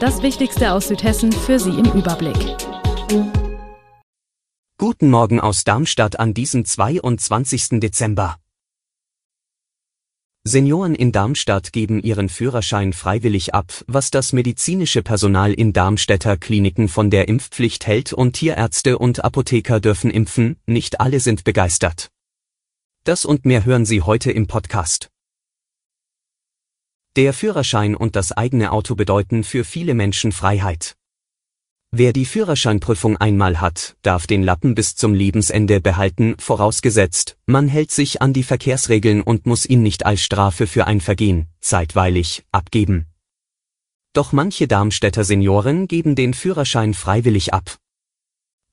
Das Wichtigste aus Südhessen für Sie im Überblick. Guten Morgen aus Darmstadt an diesem 22. Dezember. Senioren in Darmstadt geben ihren Führerschein freiwillig ab, was das medizinische Personal in Darmstädter Kliniken von der Impfpflicht hält und Tierärzte und Apotheker dürfen impfen, nicht alle sind begeistert. Das und mehr hören Sie heute im Podcast. Der Führerschein und das eigene Auto bedeuten für viele Menschen Freiheit. Wer die Führerscheinprüfung einmal hat, darf den Lappen bis zum Lebensende behalten, vorausgesetzt, man hält sich an die Verkehrsregeln und muss ihn nicht als Strafe für ein Vergehen, zeitweilig, abgeben. Doch manche Darmstädter Senioren geben den Führerschein freiwillig ab.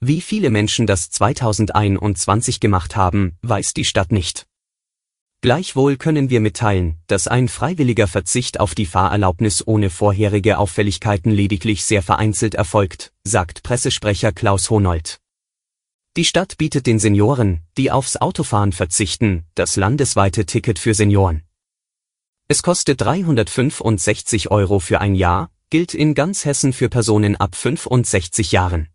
Wie viele Menschen das 2021 gemacht haben, weiß die Stadt nicht. Gleichwohl können wir mitteilen, dass ein freiwilliger Verzicht auf die Fahrerlaubnis ohne vorherige Auffälligkeiten lediglich sehr vereinzelt erfolgt, sagt Pressesprecher Klaus Honold. Die Stadt bietet den Senioren, die aufs Autofahren verzichten, das landesweite Ticket für Senioren. Es kostet 365 Euro für ein Jahr, gilt in ganz Hessen für Personen ab 65 Jahren.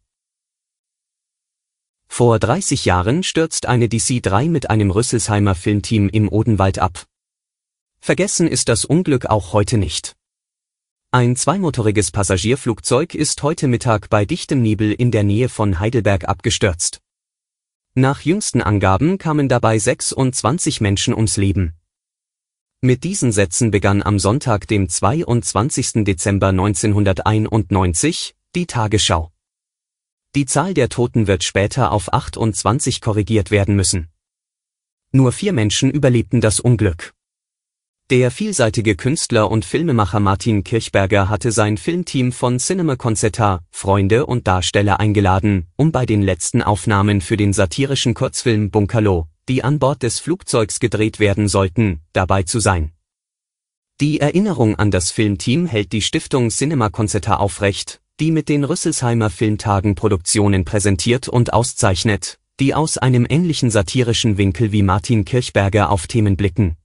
Vor 30 Jahren stürzt eine DC-3 mit einem Rüsselsheimer Filmteam im Odenwald ab. Vergessen ist das Unglück auch heute nicht. Ein zweimotoriges Passagierflugzeug ist heute Mittag bei dichtem Nebel in der Nähe von Heidelberg abgestürzt. Nach jüngsten Angaben kamen dabei 26 Menschen ums Leben. Mit diesen Sätzen begann am Sonntag, dem 22. Dezember 1991, die Tagesschau. Die Zahl der Toten wird später auf 28 korrigiert werden müssen. Nur vier Menschen überlebten das Unglück. Der vielseitige Künstler und Filmemacher Martin Kirchberger hatte sein Filmteam von Cinema Concetta, Freunde und Darsteller eingeladen, um bei den letzten Aufnahmen für den satirischen Kurzfilm Bunkerlo, die an Bord des Flugzeugs gedreht werden sollten, dabei zu sein. Die Erinnerung an das Filmteam hält die Stiftung Cinema Concetta aufrecht, die mit den Rüsselsheimer Filmtagen Produktionen präsentiert und auszeichnet, die aus einem ähnlichen satirischen Winkel wie Martin Kirchberger auf Themen blicken.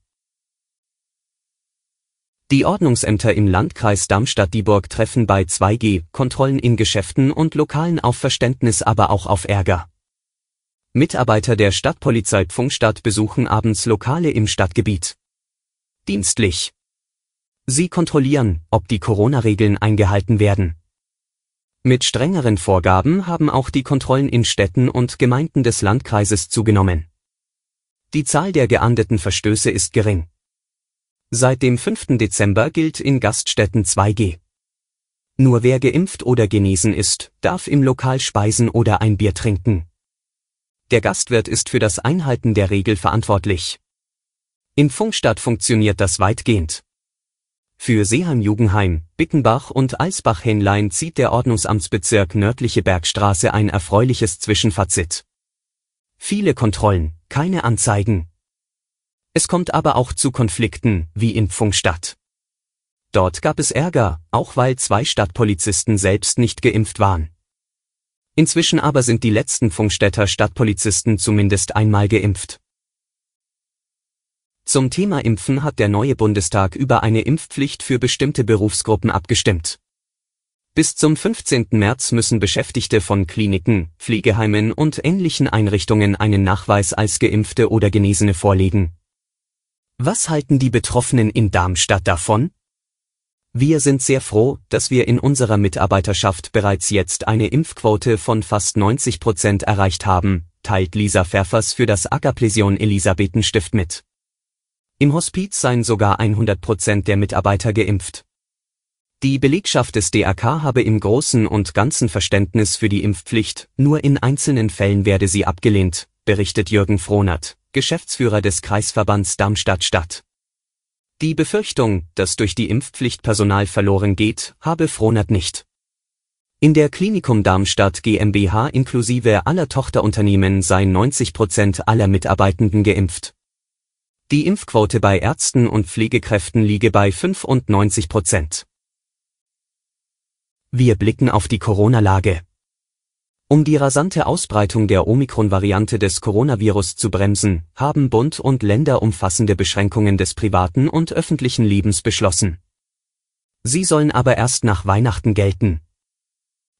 Die Ordnungsämter im Landkreis Darmstadt-Dieburg treffen bei 2G-Kontrollen in Geschäften und Lokalen auf Verständnis aber auch auf Ärger. Mitarbeiter der Stadtpolizei Pfungstadt besuchen abends Lokale im Stadtgebiet. Dienstlich. Sie kontrollieren, ob die Corona-Regeln eingehalten werden. Mit strengeren Vorgaben haben auch die Kontrollen in Städten und Gemeinden des Landkreises zugenommen. Die Zahl der geahndeten Verstöße ist gering. Seit dem 5. Dezember gilt in Gaststätten 2G. Nur wer geimpft oder genesen ist, darf im Lokal speisen oder ein Bier trinken. Der Gastwirt ist für das Einhalten der Regel verantwortlich. In Funkstadt funktioniert das weitgehend. Für Seeheim-Jugendheim, Bittenbach und Alsbach-Henlein zieht der Ordnungsamtsbezirk Nördliche Bergstraße ein erfreuliches Zwischenfazit. Viele Kontrollen, keine Anzeigen. Es kommt aber auch zu Konflikten, wie in Pfungstadt. Dort gab es Ärger, auch weil zwei Stadtpolizisten selbst nicht geimpft waren. Inzwischen aber sind die letzten Funkstädter Stadtpolizisten zumindest einmal geimpft. Zum Thema Impfen hat der neue Bundestag über eine Impfpflicht für bestimmte Berufsgruppen abgestimmt. Bis zum 15. März müssen Beschäftigte von Kliniken, Pflegeheimen und ähnlichen Einrichtungen einen Nachweis als Geimpfte oder Genesene vorlegen. Was halten die Betroffenen in Darmstadt davon? Wir sind sehr froh, dass wir in unserer Mitarbeiterschaft bereits jetzt eine Impfquote von fast 90 Prozent erreicht haben, teilt Lisa Pfeffers für das Agaplesion Elisabethenstift mit. Im Hospiz seien sogar 100 Prozent der Mitarbeiter geimpft. Die Belegschaft des DRK habe im Großen und Ganzen Verständnis für die Impfpflicht, nur in einzelnen Fällen werde sie abgelehnt, berichtet Jürgen Frohnert, Geschäftsführer des Kreisverbands Darmstadt-Stadt. Die Befürchtung, dass durch die Impfpflicht Personal verloren geht, habe Frohnert nicht. In der Klinikum Darmstadt GmbH inklusive aller Tochterunternehmen seien 90 Prozent aller Mitarbeitenden geimpft. Die Impfquote bei Ärzten und Pflegekräften liege bei 95 Prozent. Wir blicken auf die Corona-Lage. Um die rasante Ausbreitung der Omikron-Variante des Coronavirus zu bremsen, haben Bund und Länder umfassende Beschränkungen des privaten und öffentlichen Lebens beschlossen. Sie sollen aber erst nach Weihnachten gelten.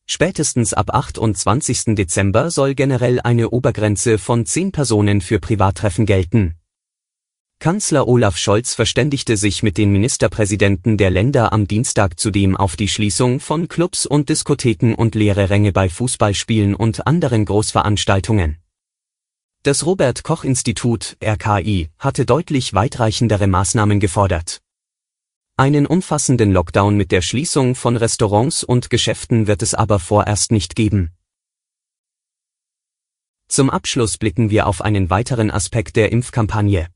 Spätestens ab 28. Dezember soll generell eine Obergrenze von 10 Personen für Privattreffen gelten. Kanzler Olaf Scholz verständigte sich mit den Ministerpräsidenten der Länder am Dienstag zudem auf die Schließung von Clubs und Diskotheken und leere Ränge bei Fußballspielen und anderen Großveranstaltungen. Das Robert Koch Institut RKI hatte deutlich weitreichendere Maßnahmen gefordert. Einen umfassenden Lockdown mit der Schließung von Restaurants und Geschäften wird es aber vorerst nicht geben. Zum Abschluss blicken wir auf einen weiteren Aspekt der Impfkampagne.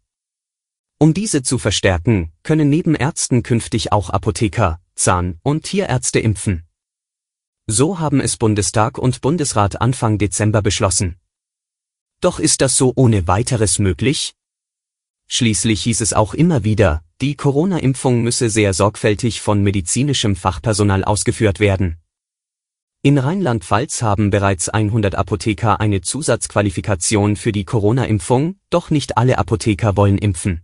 Um diese zu verstärken, können neben Ärzten künftig auch Apotheker, Zahn- und Tierärzte impfen. So haben es Bundestag und Bundesrat Anfang Dezember beschlossen. Doch ist das so ohne weiteres möglich? Schließlich hieß es auch immer wieder, die Corona-Impfung müsse sehr sorgfältig von medizinischem Fachpersonal ausgeführt werden. In Rheinland-Pfalz haben bereits 100 Apotheker eine Zusatzqualifikation für die Corona-Impfung, doch nicht alle Apotheker wollen impfen.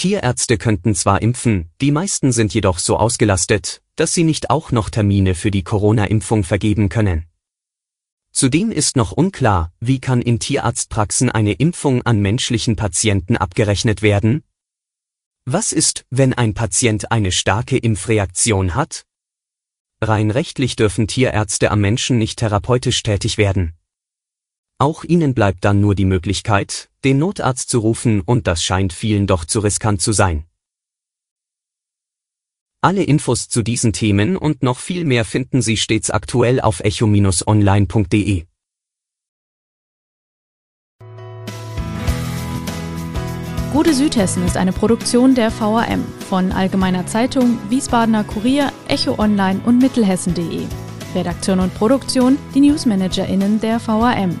Tierärzte könnten zwar impfen, die meisten sind jedoch so ausgelastet, dass sie nicht auch noch Termine für die Corona-Impfung vergeben können. Zudem ist noch unklar, wie kann in Tierarztpraxen eine Impfung an menschlichen Patienten abgerechnet werden? Was ist, wenn ein Patient eine starke Impfreaktion hat? Rein rechtlich dürfen Tierärzte am Menschen nicht therapeutisch tätig werden. Auch ihnen bleibt dann nur die Möglichkeit, den Notarzt zu rufen und das scheint vielen doch zu riskant zu sein. Alle Infos zu diesen Themen und noch viel mehr finden Sie stets aktuell auf echo-online.de. Gute Südhessen ist eine Produktion der VAM von Allgemeiner Zeitung, Wiesbadener Kurier, Echo Online und Mittelhessen.de. Redaktion und Produktion die NewsmanagerInnen der VAM.